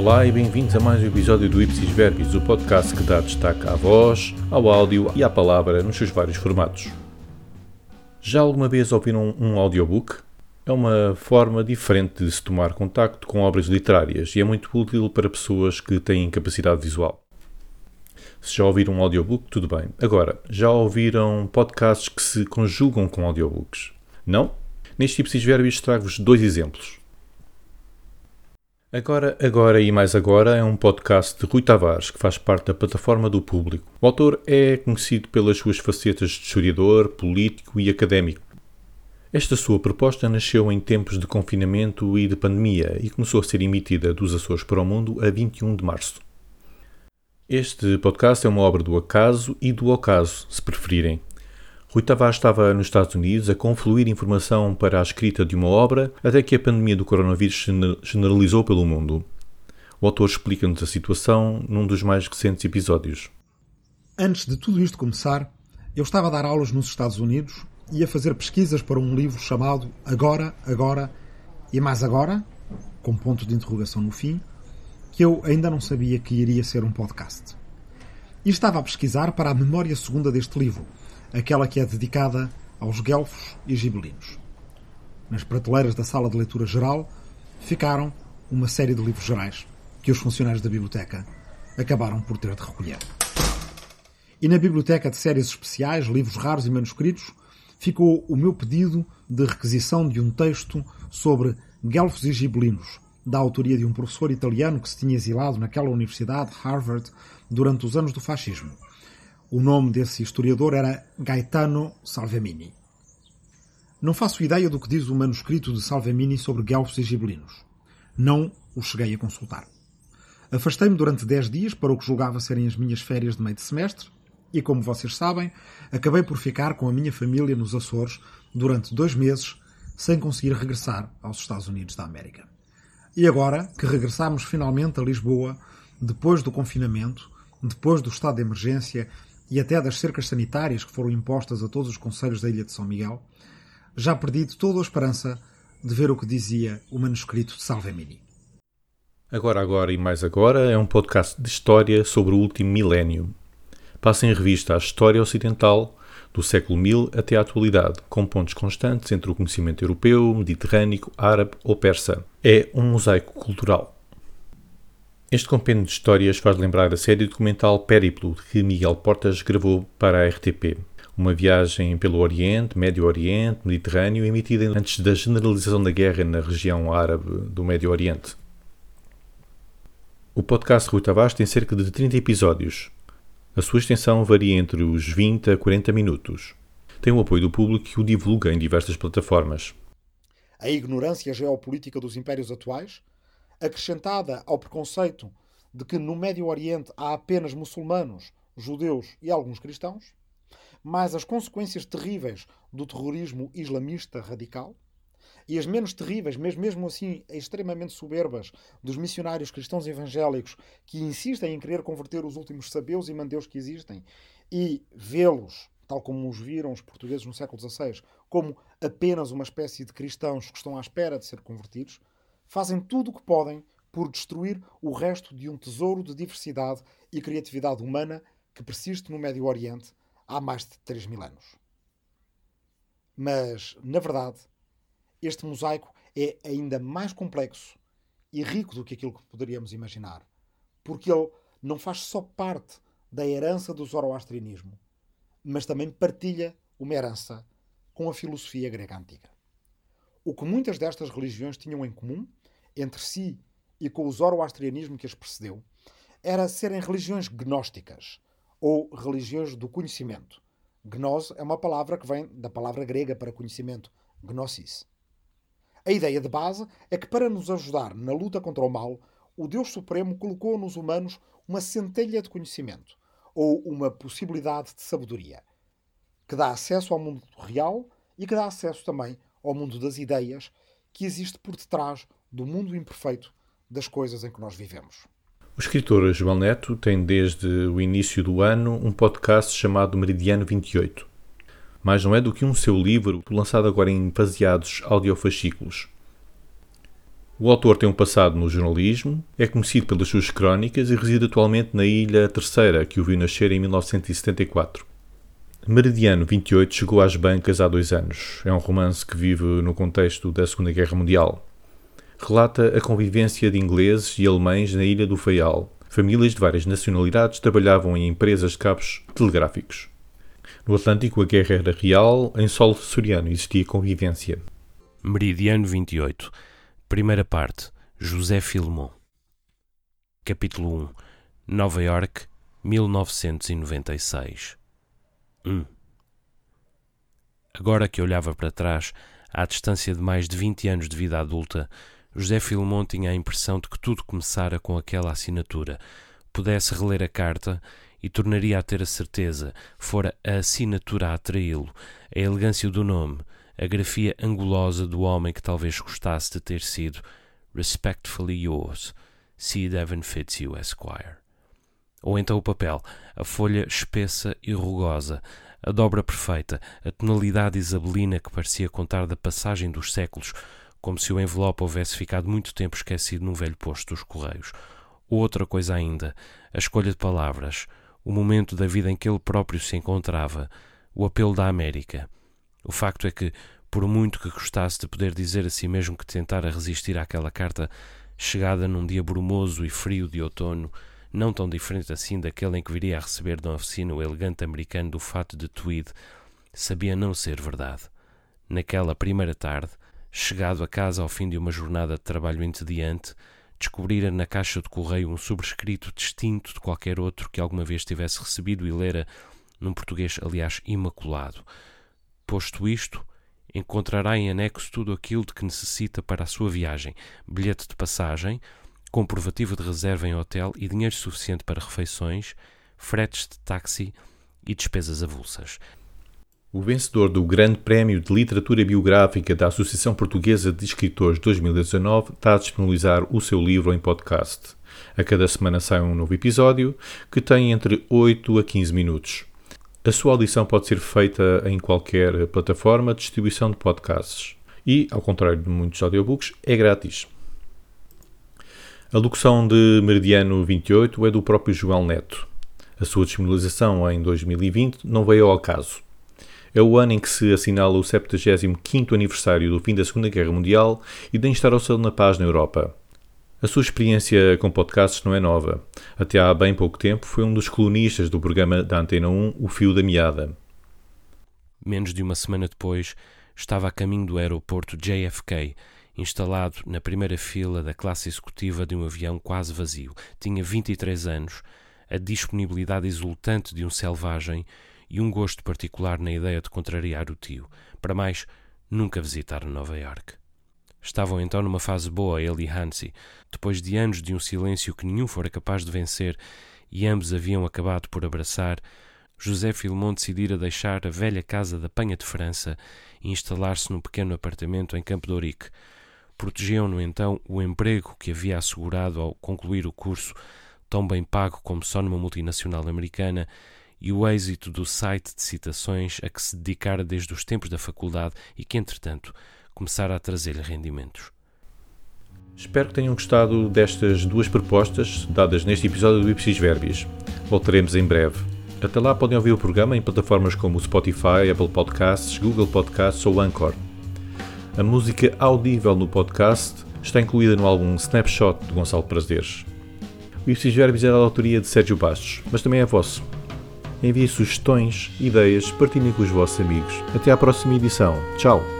Olá e bem-vindos a mais um episódio do Ipsis Verbis, o podcast que dá destaque à voz, ao áudio e à palavra nos seus vários formatos. Já alguma vez ouviram um audiobook? É uma forma diferente de se tomar contacto com obras literárias e é muito útil para pessoas que têm capacidade visual. Se já ouviram um audiobook, tudo bem. Agora, já ouviram podcasts que se conjugam com audiobooks? Não? Neste Ipsis Verbis trago-vos dois exemplos. Agora, Agora e Mais Agora é um podcast de Rui Tavares que faz parte da plataforma do público. O autor é conhecido pelas suas facetas de historiador, político e académico. Esta sua proposta nasceu em tempos de confinamento e de pandemia e começou a ser emitida dos Açores para o Mundo a 21 de março. Este podcast é uma obra do acaso e do ocaso, se preferirem. Rui Tavares estava nos Estados Unidos a confluir informação para a escrita de uma obra até que a pandemia do coronavírus se generalizou pelo mundo. O autor explica-nos a situação num dos mais recentes episódios. Antes de tudo isto começar, eu estava a dar aulas nos Estados Unidos e a fazer pesquisas para um livro chamado Agora, Agora e Mais Agora, com ponto de interrogação no fim, que eu ainda não sabia que iria ser um podcast. E estava a pesquisar para a memória segunda deste livro, aquela que é dedicada aos guelfos e gibelinos. Nas prateleiras da sala de leitura geral ficaram uma série de livros gerais que os funcionários da biblioteca acabaram por ter de recolher. E na biblioteca de séries especiais, livros raros e manuscritos, ficou o meu pedido de requisição de um texto sobre guelfos e gibelinos, da autoria de um professor italiano que se tinha exilado naquela universidade, Harvard, durante os anos do fascismo o nome desse historiador era Gaetano Salvemini. Não faço ideia do que diz o manuscrito de Salvemini sobre guelfos e gibelinos. Não o cheguei a consultar. Afastei-me durante dez dias para o que julgava serem as minhas férias de meio de semestre e, como vocês sabem, acabei por ficar com a minha família nos Açores durante dois meses sem conseguir regressar aos Estados Unidos da América. E agora que regressamos finalmente a Lisboa, depois do confinamento, depois do estado de emergência e até das cercas sanitárias que foram impostas a todos os conselhos da Ilha de São Miguel, já perdi toda a esperança de ver o que dizia o manuscrito de Salvemini. Agora, agora e mais agora é um podcast de história sobre o último milénio. Passa em revista a história ocidental do século 1000 até à atualidade, com pontos constantes entre o conhecimento europeu, mediterrâneo, árabe ou persa. É um mosaico cultural. Este compêndio de histórias faz lembrar a série documental Périplo que Miguel Portas gravou para a RTP. Uma viagem pelo Oriente, Médio Oriente, Mediterrâneo, emitida antes da generalização da guerra na região árabe do Médio Oriente. O podcast Rui Tavares tem cerca de 30 episódios. A sua extensão varia entre os 20 a 40 minutos. Tem o apoio do público que o divulga em diversas plataformas. A ignorância geopolítica dos impérios atuais acrescentada ao preconceito de que no Médio Oriente há apenas muçulmanos, judeus e alguns cristãos, mais as consequências terríveis do terrorismo islamista radical, e as menos terríveis, mas mesmo assim extremamente soberbas, dos missionários cristãos evangélicos que insistem em querer converter os últimos sabeus e mandeus que existem e vê-los, tal como os viram os portugueses no século XVI, como apenas uma espécie de cristãos que estão à espera de ser convertidos, fazem tudo o que podem por destruir o resto de um tesouro de diversidade e criatividade humana que persiste no Médio Oriente há mais de 3 mil anos. Mas, na verdade, este mosaico é ainda mais complexo e rico do que aquilo que poderíamos imaginar, porque ele não faz só parte da herança do zoroastrianismo, mas também partilha uma herança com a filosofia grega antiga. O que muitas destas religiões tinham em comum entre si e com o zoroastrianismo que as precedeu, era serem religiões gnósticas, ou religiões do conhecimento. Gnos é uma palavra que vem da palavra grega para conhecimento, gnosis. A ideia de base é que para nos ajudar na luta contra o mal, o Deus Supremo colocou nos humanos uma centelha de conhecimento, ou uma possibilidade de sabedoria, que dá acesso ao mundo real e que dá acesso também ao mundo das ideias que existe por detrás do mundo imperfeito das coisas em que nós vivemos. O escritor João Neto tem desde o início do ano um podcast chamado Meridiano 28. Mas não é do que um seu livro, lançado agora em faseados audiofascículos. O autor tem um passado no jornalismo, é conhecido pelas suas crónicas e reside atualmente na Ilha Terceira, que o viu nascer em 1974. Meridiano 28 chegou às bancas há dois anos. É um romance que vive no contexto da Segunda Guerra Mundial. Relata a convivência de ingleses e alemães na Ilha do Faial. Famílias de várias nacionalidades trabalhavam em empresas de cabos telegráficos. No Atlântico, a guerra era real, em solo soriano existia convivência. Meridiano 28 Primeira parte José Filmon Capítulo 1 Nova York, 1996 1 Agora que olhava para trás, à distância de mais de 20 anos de vida adulta, José Filmon tinha a impressão de que tudo começara com aquela assinatura. Pudesse reler a carta e tornaria a ter a certeza, fora a assinatura a atraí-lo, a elegância do nome, a grafia angulosa do homem que talvez gostasse de ter sido Respectfully yours, C. Devon Fitzhugh, Esquire. Ou então o papel, a folha espessa e rugosa, a dobra perfeita, a tonalidade isabelina que parecia contar da passagem dos séculos, como se o envelope houvesse ficado muito tempo esquecido num velho posto dos correios. Ou outra coisa ainda, a escolha de palavras, o momento da vida em que ele próprio se encontrava, o apelo da América. O facto é que, por muito que gostasse de poder dizer a si mesmo que tentara resistir àquela carta, chegada num dia brumoso e frio de outono, não tão diferente assim daquele em que viria a receber da oficina o elegante americano do fato de tweed, sabia não ser verdade. Naquela primeira tarde, chegado a casa ao fim de uma jornada de trabalho entediante, descobrira na caixa de correio um sobrescrito distinto de qualquer outro que alguma vez tivesse recebido e lera num português, aliás, imaculado. Posto isto, encontrará em anexo tudo aquilo de que necessita para a sua viagem: bilhete de passagem, comprovativo de reserva em hotel e dinheiro suficiente para refeições, fretes de táxi e despesas avulsas. O vencedor do Grande Prémio de Literatura Biográfica da Associação Portuguesa de Escritores 2019 está a disponibilizar o seu livro em podcast. A cada semana sai um novo episódio que tem entre 8 a 15 minutos. A sua audição pode ser feita em qualquer plataforma de distribuição de podcasts e, ao contrário de muitos audiobooks, é grátis. A locução de Meridiano 28 é do próprio João Neto. A sua disponibilização em 2020 não veio ao caso. É o ano em que se assinala o 75º aniversário do fim da Segunda Guerra Mundial e da instauração da paz na Europa. A sua experiência com podcasts não é nova. Até há bem pouco tempo foi um dos colunistas do programa da Antena 1, O Fio da Meada. Menos de uma semana depois, estava a caminho do aeroporto JFK, instalado na primeira fila da classe executiva de um avião quase vazio. Tinha 23 anos, a disponibilidade exultante de um selvagem e um gosto particular na ideia de contrariar o tio. Para mais, nunca visitaram Nova York. Estavam então numa fase boa, ele e Hansi, depois de anos de um silêncio que nenhum fora capaz de vencer, e ambos haviam acabado por abraçar, José Filmon decidira deixar a velha casa da Penha de França e instalar-se num pequeno apartamento em Campo de Ourique. Protegiam-no então o emprego que havia assegurado ao concluir o curso, tão bem pago como só numa multinacional americana, e o êxito do site de citações a que se dedicara desde os tempos da faculdade e que, entretanto, começar a trazer-lhe rendimentos. Espero que tenham gostado destas duas propostas dadas neste episódio do Ipsis Verbis. Voltaremos em breve. Até lá podem ouvir o programa em plataformas como Spotify, Apple Podcasts, Google Podcasts ou Anchor. A música audível no podcast está incluída no álbum Snapshot de Gonçalo Prazeres. O Ipsis Verbis é da autoria de Sérgio Bastos, mas também é vosso. Envie sugestões, ideias, partilhem com os vossos amigos. Até à próxima edição. Tchau!